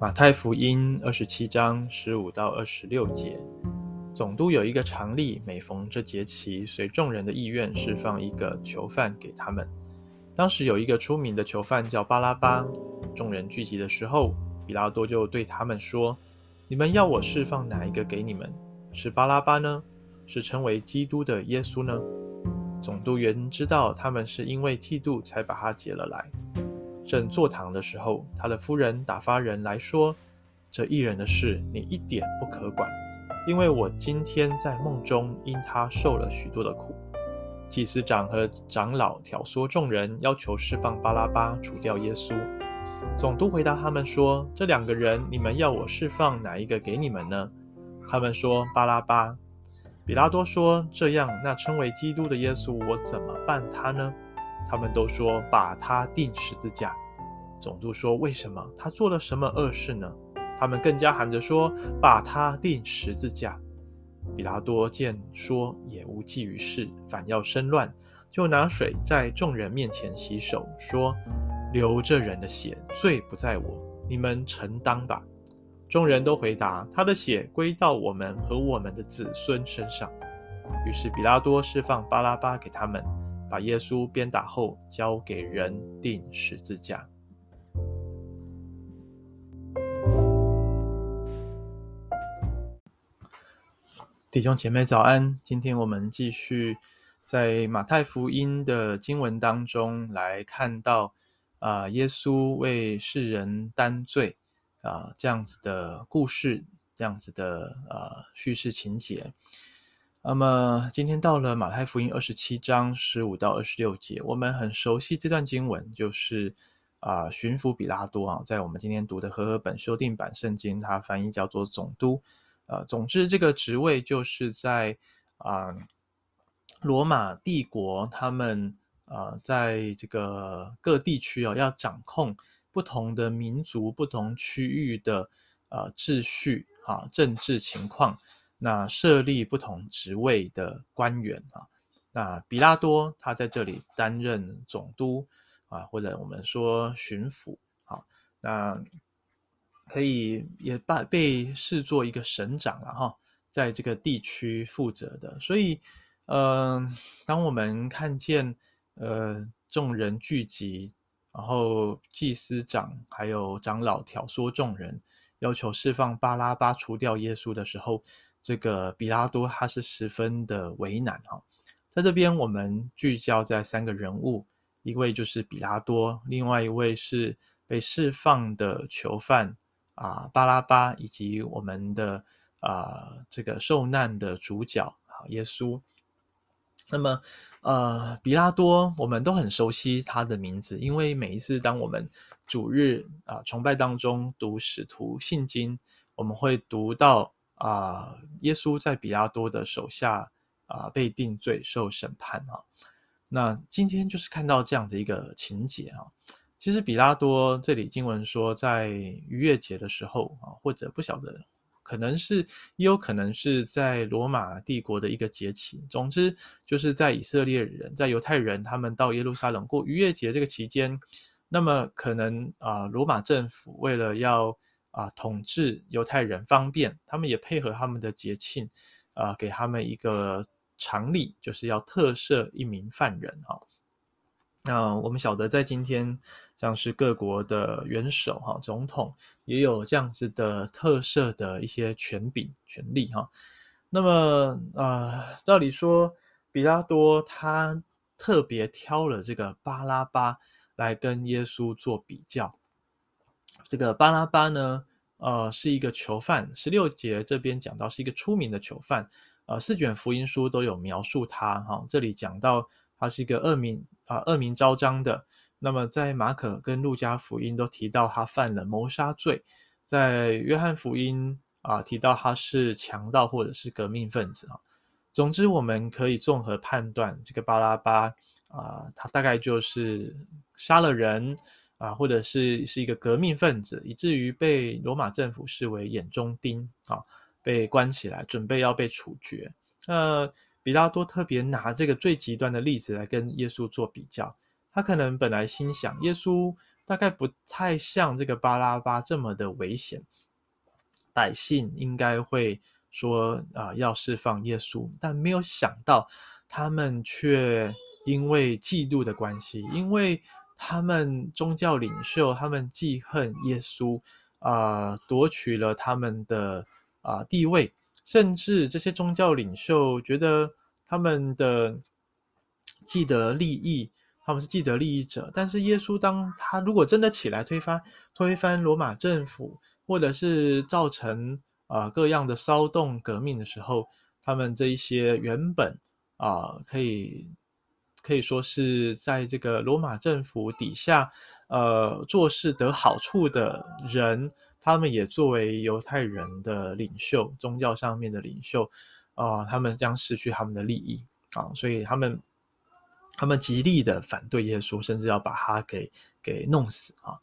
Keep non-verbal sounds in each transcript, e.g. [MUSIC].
马太福音二十七章十五到二十六节，总督有一个常例，每逢这节期，随众人的意愿，释放一个囚犯给他们。当时有一个出名的囚犯叫巴拉巴。众人聚集的时候，比拉多就对他们说：“你们要我释放哪一个给你们？是巴拉巴呢？是称为基督的耶稣呢？”总督原知道他们是因为嫉妒才把他解了来。正坐堂的时候，他的夫人打发人来说：“这义人的事，你一点不可管，因为我今天在梦中因他受了许多的苦。”祭司长和长老挑唆众人，要求释放巴拉巴，除掉耶稣。总督回答他们说：“这两个人，你们要我释放哪一个给你们呢？”他们说：“巴拉巴。”比拉多说：“这样，那称为基督的耶稣，我怎么办他呢？”他们都说，把他钉十字架。总督说：“为什么？他做了什么恶事呢？”他们更加喊着说：“把他钉十字架。”比拉多见说也无济于事，反要生乱，就拿水在众人面前洗手，说：“流这人的血，罪不在我，你们承担吧。”众人都回答：“他的血归到我们和我们的子孙身上。”于是比拉多释放巴拉巴给他们。把耶稣鞭打后，交给人钉十字架。弟兄姐妹早安，今天我们继续在马太福音的经文当中来看到啊、耶稣为世人担罪啊、呃，这样子的故事，这样子的呃叙事情节。那么今天到了马太福音二十七章十五到二十六节，我们很熟悉这段经文，就是啊、巡抚比拉多啊，在我们今天读的和合本修订版圣经，它翻译叫做总督。呃，总之这个职位就是在啊、罗马帝国，他们啊、呃、在这个各地区啊，要掌控不同的民族、不同区域的呃秩序啊，政治情况。那设立不同职位的官员啊，那比拉多他在这里担任总督啊，或者我们说巡抚啊，那可以也把被视作一个省长了哈，在这个地区负责的。所以，呃，当我们看见呃众人聚集，然后祭司长还有长老挑唆众人，要求释放巴拉巴，除掉耶稣的时候。这个比拉多他是十分的为难哈，在这边我们聚焦在三个人物，一位就是比拉多，另外一位是被释放的囚犯啊巴拉巴，以及我们的啊这个受难的主角啊耶稣。那么呃比拉多我们都很熟悉他的名字，因为每一次当我们主日啊崇拜当中读使徒信经，我们会读到。啊，耶稣在比拉多的手下啊被定罪受审判啊。那今天就是看到这样的一个情节啊。其实比拉多这里经文说，在逾越节的时候啊，或者不晓得，可能是也有可能是在罗马帝国的一个节期。总之就是在以色列人，在犹太人他们到耶路撒冷过逾越节这个期间，那么可能啊罗马政府为了要啊，统治犹太人方便，他们也配合他们的节庆，啊，给他们一个常例，就是要特赦一名犯人哈。那我们晓得，在今天，像是各国的元首哈、总统，也有这样子的特赦的一些权柄、权利哈。那么啊，照理说，比拉多他特别挑了这个巴拉巴来跟耶稣做比较。这个巴拉巴呢，呃，是一个囚犯。十六节这边讲到是一个出名的囚犯，呃，四卷福音书都有描述他。哈、哦，这里讲到他是一个恶名啊、恶名昭彰的。那么在马可跟路加福音都提到他犯了谋杀罪，在约翰福音啊、提到他是强盗或者是革命分子啊。总之，我们可以综合判断，这个巴拉巴啊、他大概就是杀了人。啊，或者是是一个革命分子，以至于被罗马政府视为眼中钉啊，被关起来，准备要被处决。那比拉多特别拿这个最极端的例子来跟耶稣做比较，他可能本来心想，耶稣大概不太像这个巴拉巴这么的危险。百姓应该会说啊、要释放耶稣，但没有想到他们却因为嫉妒的关系，因为他们宗教领袖他们记恨耶稣啊、夺取了他们的啊、地位，甚至这些宗教领袖觉得他们的既得利益。他们是既得利益者，但是耶稣当他如果真的起来推翻推翻罗马政府，或者是造成啊、各样的骚动革命的时候，他们这一些原本啊、可以可以说是在这个罗马政府底下呃做事得好处的人，他们也作为犹太人的领袖，宗教上面的领袖啊、他们将失去他们的利益啊，所以他们。他们极力的反对耶稣，甚至要把他给给弄死啊！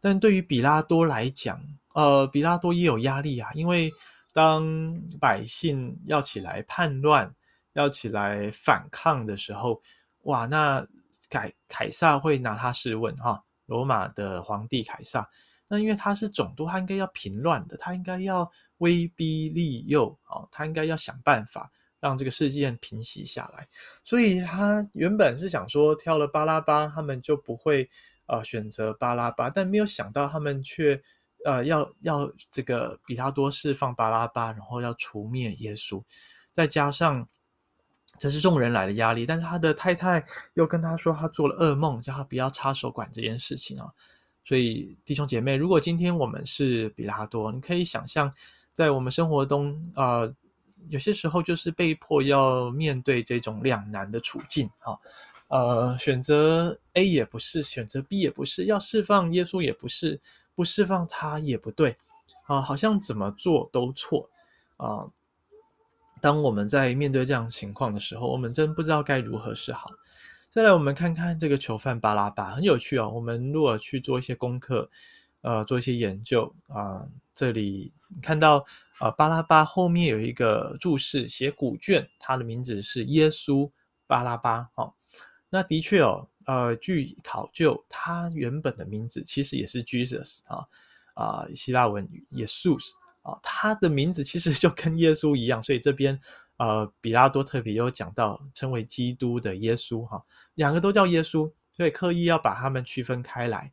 但对于比拉多来讲，呃，比拉多也有压力啊，因为当百姓要起来叛乱、要起来反抗的时候，哇，那凯凯撒会拿他试问哈、罗马的皇帝凯撒，那因为他是总督，他应该要平乱的，他应该要威逼利诱啊，他应该要想办法。让这个事件平息下来，所以他原本是想说挑了巴拉巴，他们就不会呃选择巴拉巴，但没有想到他们却呃要要这个比拉多释放巴拉巴，然后要除灭耶稣，再加上这是众人来的压力，但是他的太太又跟他说他做了噩梦，叫他不要插手管这件事情啊。所以弟兄姐妹，如果今天我们是比拉多，你可以想象在我们生活中呃。有些时候就是被迫要面对这种两难的处境啊，呃，选择 A 也不是，选择 B 也不是，要释放耶稣也不是，不释放他也不对啊，好像怎么做都错啊。当我们在面对这样情况的时候，我们真不知道该如何是好。再来，我们看看这个囚犯巴拉巴，很有趣哦。我们如果去做一些功课，呃，做一些研究啊，这里看到。啊，巴拉巴后面有一个注释，写古卷，他的名字是耶稣巴拉巴。哦，那的确哦，呃，据考究，他原本的名字其实也是 Jesus 啊啊，希腊文耶稣啊，他的名字其实就跟耶稣一样，所以这边呃，比拉多特别有讲到称为基督的耶稣哈，两个都叫耶稣，所以刻意要把他们区分开来。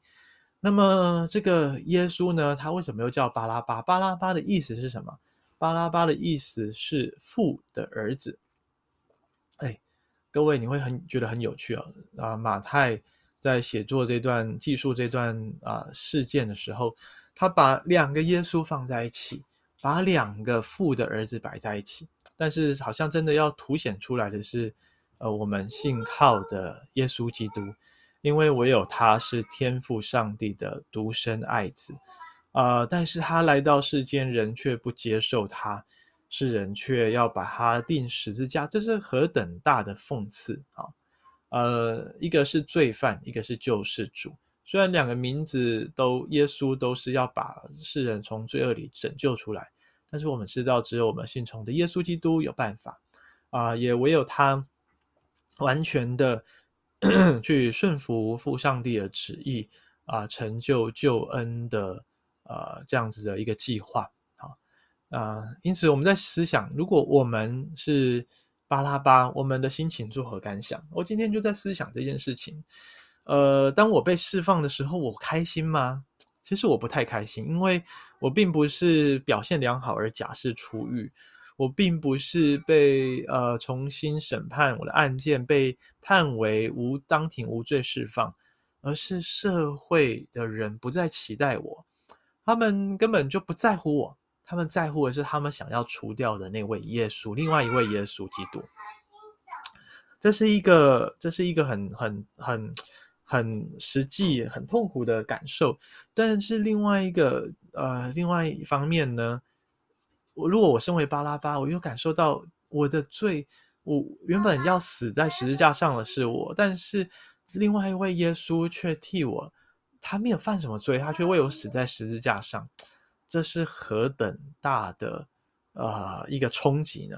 那么这个耶稣呢，他为什么又叫巴拉巴？巴拉巴的意思是什么？巴拉巴的意思是父的儿子。哎，各位你会很觉得很有趣啊！啊，马太在写作这段记述这段啊事件的时候，他把两个耶稣放在一起，把两个父的儿子摆在一起，但是好像真的要凸显出来的是，呃，我们信靠的耶稣基督。因为唯有他是天父上帝的独生爱子，啊、但是他来到世间，人却不接受他，世人却要把他钉十字架，这是何等大的讽刺啊！呃，一个是罪犯，一个是救世主，虽然两个名字都耶稣都是要把世人从罪恶里拯救出来，但是我们知道，只有我们信从的耶稣基督有办法啊、也唯有他完全的。[COUGHS] 去顺服父上帝的旨意啊、成就救恩的呃这样子的一个计划啊啊，因此我们在思想，如果我们是巴拉巴，我们的心情作何感想？我今天就在思想这件事情。呃，当我被释放的时候，我开心吗？其实我不太开心，因为我并不是表现良好而假释出狱。我并不是被呃重新审判，我的案件被判为无当庭无罪释放，而是社会的人不再期待我，他们根本就不在乎我，他们在乎的是他们想要除掉的那位耶稣，另外一位耶稣基督。这是一个，这是一个很很很很实际、很痛苦的感受。但是另外一个呃，另外一方面呢？我如果我身为巴拉巴，我又感受到我的罪，我原本要死在十字架上的是我，但是另外一位耶稣却替我，他没有犯什么罪，他却为我死在十字架上，这是何等大的呃一个冲击呢？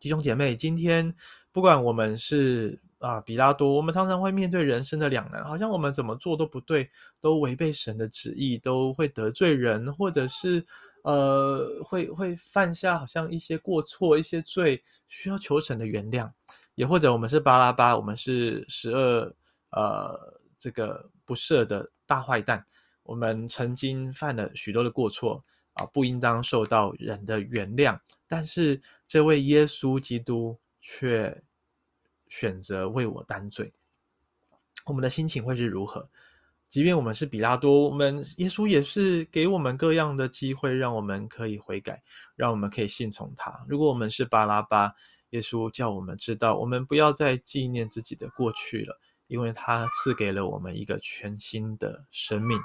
弟兄姐妹，今天不管我们是啊，比拉多，我们常常会面对人生的两难，好像我们怎么做都不对，都违背神的旨意，都会得罪人，或者是呃，会会犯下好像一些过错、一些罪，需要求神的原谅。也或者我们是巴拉巴，我们是十恶呃这个不赦的大坏蛋，我们曾经犯了许多的过错啊，不应当受到人的原谅。但是这位耶稣基督却选择为我担罪，我们的心情会是如何？即便我们是比拉多，我们耶稣也是给我们各样的机会，让我们可以悔改，让我们可以信从他。如果我们是巴拉巴，耶稣叫我们知道，我们不要再纪念自己的过去了，因为他赐给了我们一个全新的生命。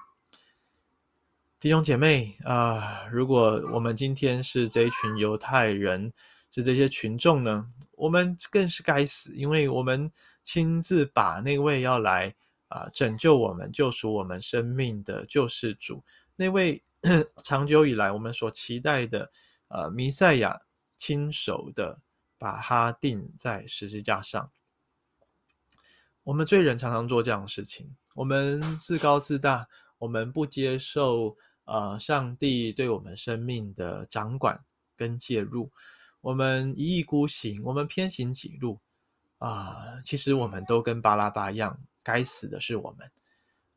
弟兄姐妹啊，如果我们今天是这一群犹太人，是这些群众呢，我们更是该死，因为我们亲自把那位要来啊拯救我们、救赎我们生命的救世主，那位 [COUGHS] 长久以来我们所期待的呃弥赛亚，亲手的把他钉在十字架上。我们罪人常常做这样的事情，我们自高自大，我们不接受。呃，上帝对我们生命的掌管跟介入，我们一意孤行，我们偏行己路啊，其实我们都跟巴拉巴一样，该死的是我们。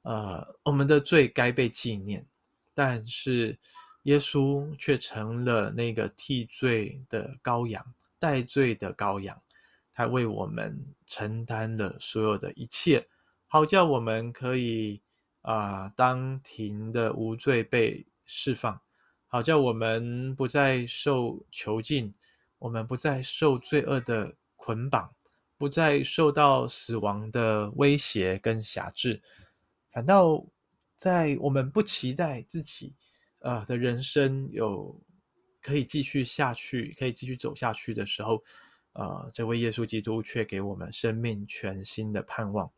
呃，我们的罪该被纪念，但是耶稣却成了那个替罪的羔羊，代罪的羔羊，他为我们承担了所有的一切，好叫我们可以。啊！当庭的无罪被释放，好叫我们不再受囚禁，我们不再受罪恶的捆绑，不再受到死亡的威胁跟辖制，反倒在我们不期待自己呃的人生有可以继续下去，可以继续走下去的时候，呃，这位耶稣基督却给我们生命全新的盼望。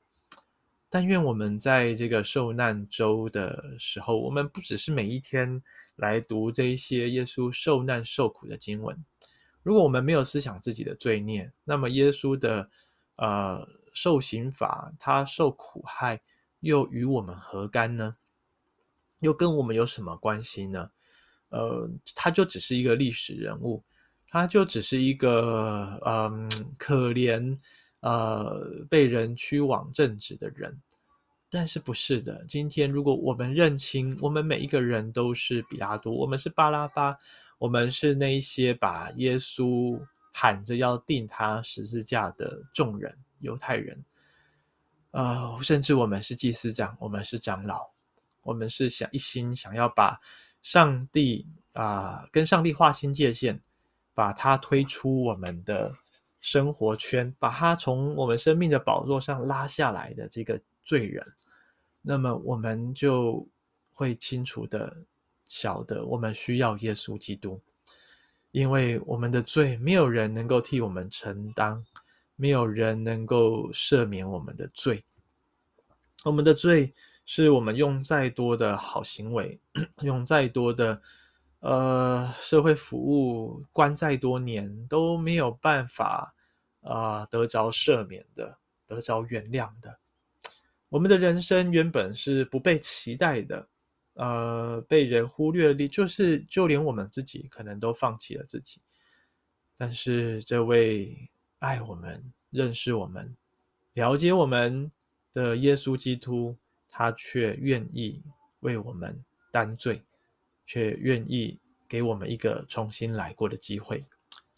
但愿我们在这个受难周的时候，我们不只是每一天来读这一些耶稣受难受苦的经文。如果我们没有思想自己的罪孽，那么耶稣的呃受刑罚，他受苦害，又与我们何干呢？又跟我们有什么关系呢？呃，他就只是一个历史人物，他就只是一个嗯、呃、可怜。呃，被人屈枉正直的人，但是不是的。今天，如果我们认清，我们每一个人都是比拉多，我们是巴拉巴，我们是那一些把耶稣喊着要钉他十字架的众人，犹太人。呃，甚至我们是祭司长，我们是长老，我们是想一心想要把上帝啊、跟上帝划清界限，把他推出我们的。生活圈，把他从我们生命的宝座上拉下来的这个罪人，那么我们就会清楚的晓得，我们需要耶稣基督，因为我们的罪没有人能够替我们承担，没有人能够赦免我们的罪。我们的罪是我们用再多的好行为，用再多的。呃，社会服务关再多年都没有办法啊、得着赦免的，得着原谅的。我们的人生原本是不被期待的，呃，被人忽略的，就是就连我们自己可能都放弃了自己。但是这位爱我们、认识我们、了解我们的耶稣基督，他却愿意为我们担罪。却愿意给我们一个重新来过的机会，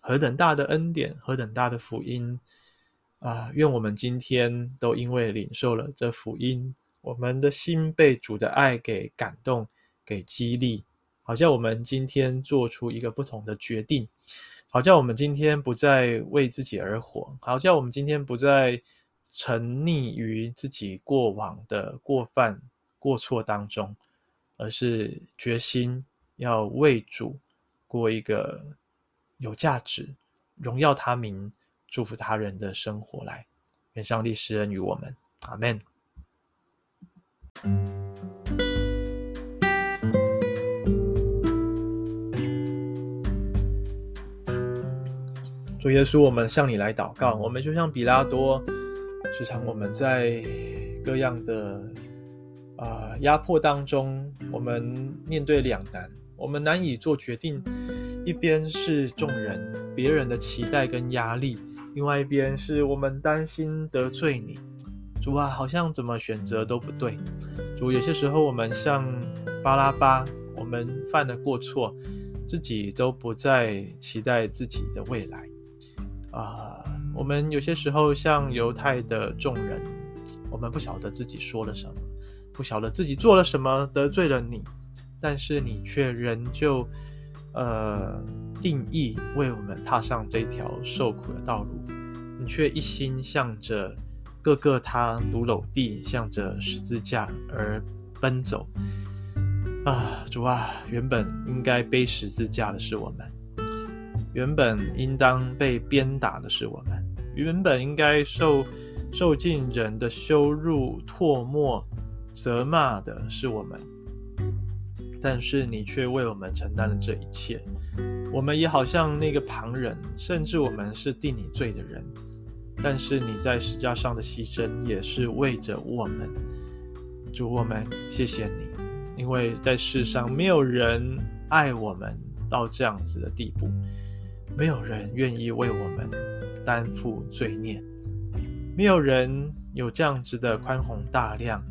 何等大的恩典，何等大的福音啊！愿我们今天都因为领受了这福音，我们的心被主的爱给感动、给激励，好叫我们今天做出一个不同的决定，好叫我们今天不再为自己而活，好叫我们今天不再沉溺于自己过往的过犯、过错当中。而是决心要为主过一个有价值、荣耀他名、祝福他人的生活来。愿上帝施恩于我们，阿门。主耶稣，我们向你来祷告，我们就像比拉多时常我们在各样的啊、呃、压迫当中，我们面对两难，我们难以做决定。一边是众人、别人的期待跟压力，另外一边是我们担心得罪你，主啊，好像怎么选择都不对。主，有些时候我们像巴拉巴，我们犯了过错，自己都不再期待自己的未来。啊、我们有些时候像犹太的众人，我们不晓得自己说了什么，不晓得自己做了什么得罪了你，但是你却仍旧。呃，定义为我们踏上这条受苦的道路，你却一心向着各个他髑髅地，向着十字架而奔走。啊，主啊，原本应该背十字架的是我们，原本应当被鞭打的是我们，原本应该受受尽人的羞辱、唾沫、责骂的是我们。但是你却为我们承担了这一切，我们也好像那个旁人，甚至我们是定你罪的人。但是你在十架上的牺牲也是为着我们，主我们谢谢你，因为在世上没有人爱我们到这样子的地步，没有人愿意为我们担负罪孽，没有人有这样子的宽宏大量，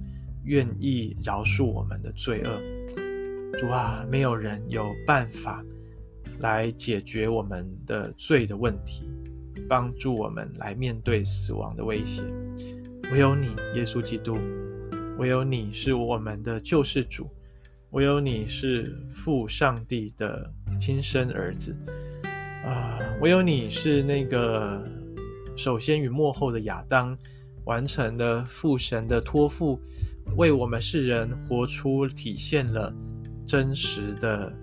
愿意饶恕我们的罪恶。主啊，没有人有办法来解决我们的罪的问题，帮助我们来面对死亡的威胁。唯有你，耶稣基督，唯有你是我们的救世主，唯有你是父上帝的亲生儿子啊！唯有你是那个首先与幕后的亚当，完成了父神的托付，为我们世人活出体现了。真实的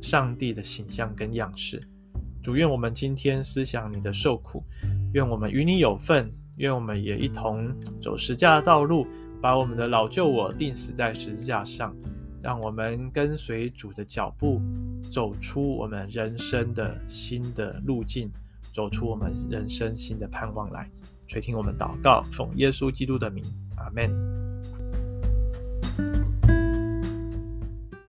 上帝的形象跟样式，主，愿我们今天思想你的受苦，愿我们与你有份，愿我们也一同走十字架的道路，把我们的老旧我钉死在十字架上，让我们跟随主的脚步，走出我们人生的新的路径，走出我们人生新的盼望来。垂听我们祷告，奉耶稣基督的名，阿门。